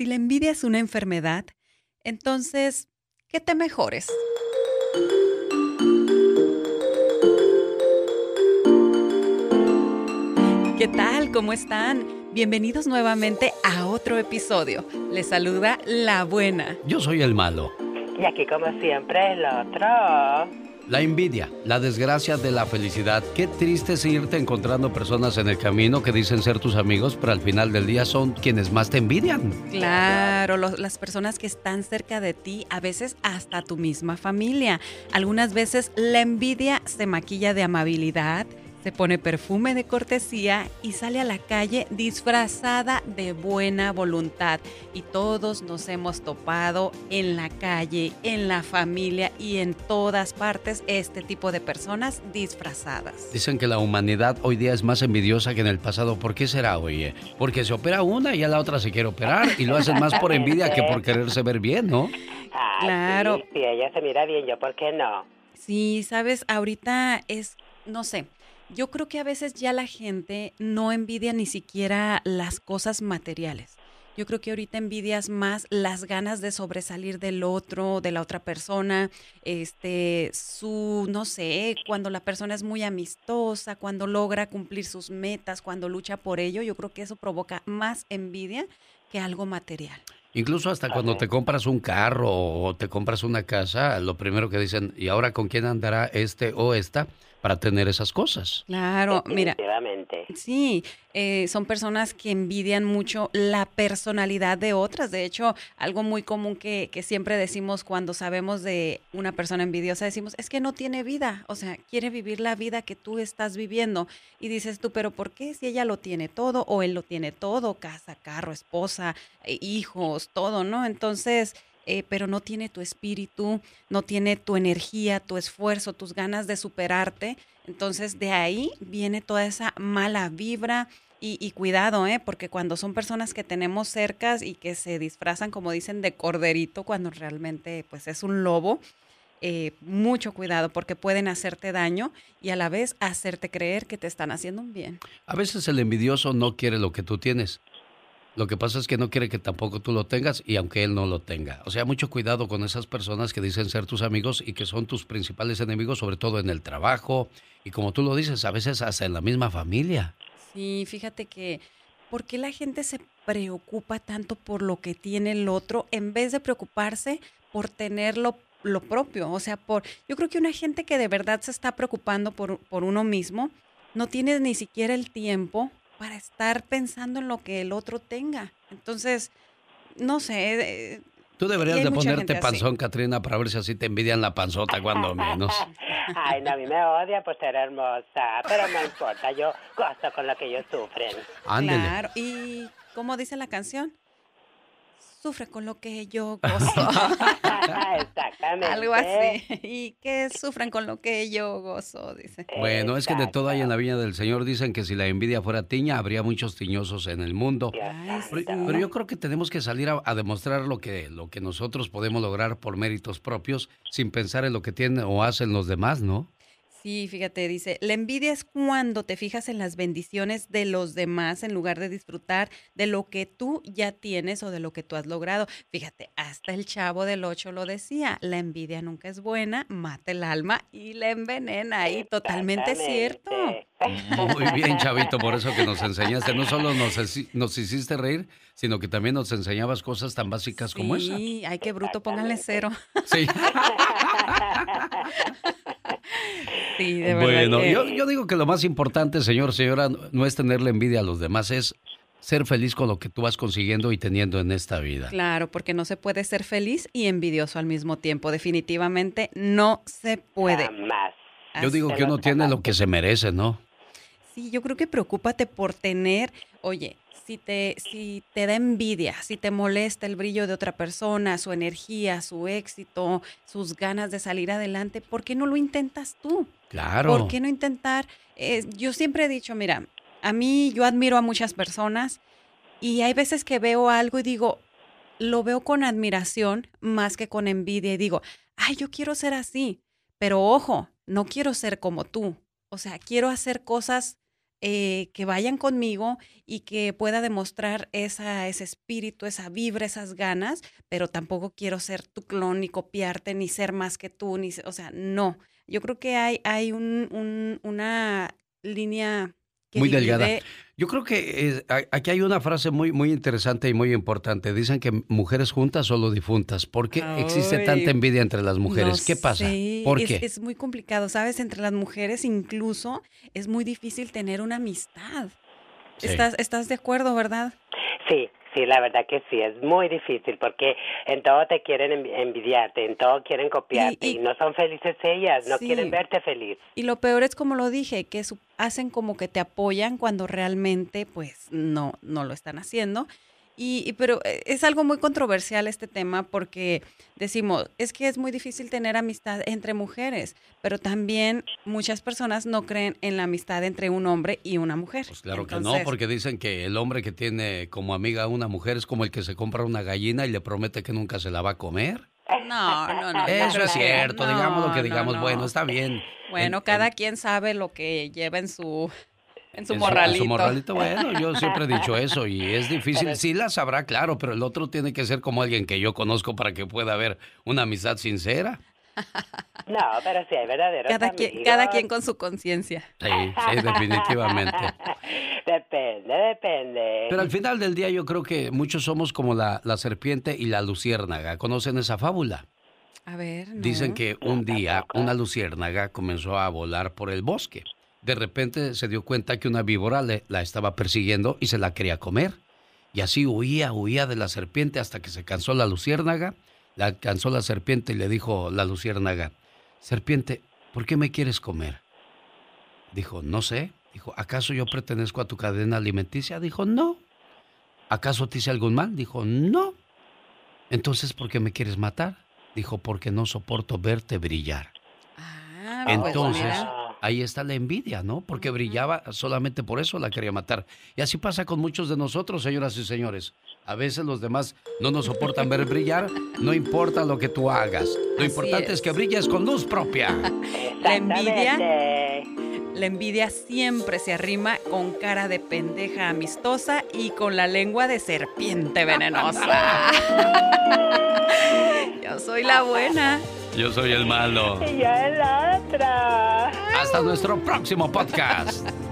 Si la envidia es una enfermedad, entonces, ¿qué te mejores? ¿Qué tal? ¿Cómo están? Bienvenidos nuevamente a otro episodio. Les saluda la buena. Yo soy el malo. Y aquí como siempre el otro. La envidia, la desgracia de la felicidad. Qué triste es irte encontrando personas en el camino que dicen ser tus amigos, pero al final del día son quienes más te envidian. Claro, las personas que están cerca de ti, a veces hasta tu misma familia. Algunas veces la envidia se maquilla de amabilidad, se pone perfume de cortesía y sale a la calle disfrazada de buena voluntad. Y todos nos hemos topado en la calle, en la familia y en todas partes este tipo de personas disfrazadas. Dicen que la humanidad hoy día es más envidiosa que en el pasado. ¿Por qué será, oye? Porque se opera una y a la otra se quiere operar y lo hacen más por envidia que por quererse ver bien, ¿no? claro. Si ella se mira bien, yo, ¿por qué no? Sí, sabes, ahorita es, no sé, yo creo que a veces ya la gente no envidia ni siquiera las cosas materiales. Yo creo que ahorita envidias más las ganas de sobresalir del otro, de la otra persona, este, su, no sé, cuando la persona es muy amistosa, cuando logra cumplir sus metas, cuando lucha por ello, yo creo que eso provoca más envidia que algo material. Incluso hasta cuando te compras un carro o te compras una casa, lo primero que dicen, ¿y ahora con quién andará este o esta? para tener esas cosas. Claro, mira. Sí, eh, son personas que envidian mucho la personalidad de otras. De hecho, algo muy común que, que, siempre decimos cuando sabemos de una persona envidiosa, decimos, es que no tiene vida, o sea, quiere vivir la vida que tú estás viviendo. Y dices tú, pero ¿por qué si ella lo tiene todo o él lo tiene todo, casa, carro, esposa, eh, hijos, todo, ¿no? Entonces eh, pero no tiene tu espíritu, no tiene tu energía, tu esfuerzo, tus ganas de superarte. Entonces de ahí viene toda esa mala vibra. Y, cuidado, ¿eh? porque cuando son personas que tenemos cercas y que se disfrazan, como dicen, de corderito, cuando realmente pues es un lobo, eh, mucho cuidado porque pueden hacerte daño y a la vez hacerte creer que te están haciendo un bien. A veces el envidioso no quiere lo que tú tienes. Lo que pasa es que no quiere que tampoco tú lo tengas y aunque él no lo tenga. O sea, mucho cuidado con esas personas que dicen ser tus amigos y que son tus principales enemigos, sobre todo en el trabajo y como tú lo dices, a veces hasta en la misma familia. Sí, fíjate que, ¿por qué la gente se preocupa tanto por lo que tiene el otro en vez de preocuparse por tener lo, propio? O sea, por, yo creo que una gente que de verdad se está preocupando por, por uno mismo, no tiene ni siquiera el tiempo para estar pensando en lo que el otro tenga. Entonces, no sé. Eh, Tú deberías de ponerte panzón, Katrina, para ver si así te envidian la panzota cuando menos. Ay, no, a mí me odia por ser hermosa, pero no importa, yo gozo con lo que ellos sufren. Ándele. Claro, y ¿cómo dice la canción? Sufre con lo que yo gozo. Exactamente. Algo así. Y que sufran con lo que yo gozo, dice. Bueno, es que de todo hay en la viña del Señor. Dicen que si la envidia fuera tiña, habría muchos tiñosos en el mundo. pero, yo creo que tenemos que salir a, a, demostrar lo que, lo que nosotros podemos lograr por méritos propios, sin pensar en lo que tienen o hacen los demás, ¿no? Sí, fíjate, dice, la envidia es cuando te fijas en las bendiciones de los demás en lugar de disfrutar de lo que tú ya tienes o de lo que tú has logrado. Fíjate, hasta el chavo del ocho lo decía, la envidia nunca es buena, mata el alma y la envenena. Y totalmente cierto. Muy bien, chavito, por eso que nos enseñaste. No solo nos, nos hiciste reír, sino que también nos enseñabas cosas tan básicas como esa. Sí, ay, qué bruto, pónganle cero. Sí. sí, de verdad. Bueno, yo, digo que lo más importante, señor, señora, no es tenerle envidia a los demás, es ser feliz con lo que tú vas consiguiendo y teniendo en esta vida. Claro, porque no se puede ser feliz y envidioso al mismo tiempo. Definitivamente no se puede. Yo digo que uno tiene lo que se merece, ¿no? Sí, yo creo que preocúpate por tener, oye, si te, si te da envidia, si te molesta el brillo de otra persona, su energía, su éxito, sus ganas de salir adelante, ¿por qué no lo intentas tú? Claro. ¿Por qué no intentar? Eh, yo siempre he dicho, mira, a mí yo admiro a muchas personas y hay veces que veo algo y digo, lo veo con admiración más que con envidia y digo, ay, yo quiero ser así, pero ojo, no quiero ser como tú. O sea, quiero hacer cosas eh, que vayan conmigo y que pueda demostrar esa, ese espíritu, esa vibra, esas ganas, pero tampoco quiero ser tu clon ni copiarte ni ser más que tú, ni, o sea, no. Yo creo que hay, hay un, una línea muy delgada. Yo creo que aquí hay una frase muy, muy interesante y muy importante. Dicen que mujeres juntas solo difuntas. ¿Por qué existe tanta envidia entre las mujeres? ¿Qué pasa? ¿Por es, qué? Es muy complicado, ¿sabes? Entre las mujeres incluso es muy difícil tener una amistad. ¿Estás, ¿Estás de acuerdo, verdad? Sí, Sí, la verdad que sí, es muy difícil porque en todo te quieren envidiarte, en todo quieren copiarte y, no son felices ellas, no quieren verte feliz. Y lo peor es como lo dije, que hacen como que te apoyan cuando realmente pues no, no lo están haciendo. Y, pero eh, es algo muy controversial este tema porque decimos, es que es muy difícil tener amistad entre mujeres, pero también muchas personas no creen en la amistad entre un hombre y una mujer. Pues claro que no, porque dicen que el hombre que tiene como amiga a una mujer es como el que se compra una gallina y le promete que nunca se la va a comer. No, no, no. Eso es cierto, digamos lo que digamos, bueno, está bien. Bueno, cada quien sabe lo que lleva en su en su morralito. En su morralito, bueno, yo siempre he dicho eso y es difícil. Sí la sabrá, claro, pero el otro tiene que ser como alguien que yo conozco para que pueda haber una amistad sincera. No, pero sí hay verdaderos cada Quien, cada quien con su conciencia. Sí, sí, definitivamente. Depende, depende. Pero al final del día yo creo que muchos somos como la, la serpiente y la luciérnaga. ¿Conocen esa fábula? A ver. Dicen que un día una luciérnaga comenzó a volar por el bosque de repente se dio cuenta que una víbora le, la estaba persiguiendo y se la quería comer. Y así huía, huía de la serpiente hasta que se cansó la luciérnaga. La alcanzó la serpiente y le dijo la luciérnaga, serpiente, ¿por qué me quieres comer? Dijo, no sé. Dijo, ¿acaso yo pertenezco a tu cadena alimenticia? Dijo, no. ¿Acaso te hice algún mal? Dijo, no. Entonces, ¿por qué me quieres matar? Dijo, porque no soporto verte brillar. Ah, pues Entonces, ahí está la envidia, ¿no? Porque brillaba solamente por eso la quería matar. Y así pasa con muchos de nosotros, señoras y señores. A veces los demás no nos soportan ver brillar, no importa lo que tú hagas. Lo importante es. que brilles con luz propia. La envidia, la envidia siempre se arrima con cara de pendeja amistosa y con la lengua de serpiente venenosa. Yo soy la buena. Yo soy el malo. Y yo el otro. Hasta nuestro próximo podcast.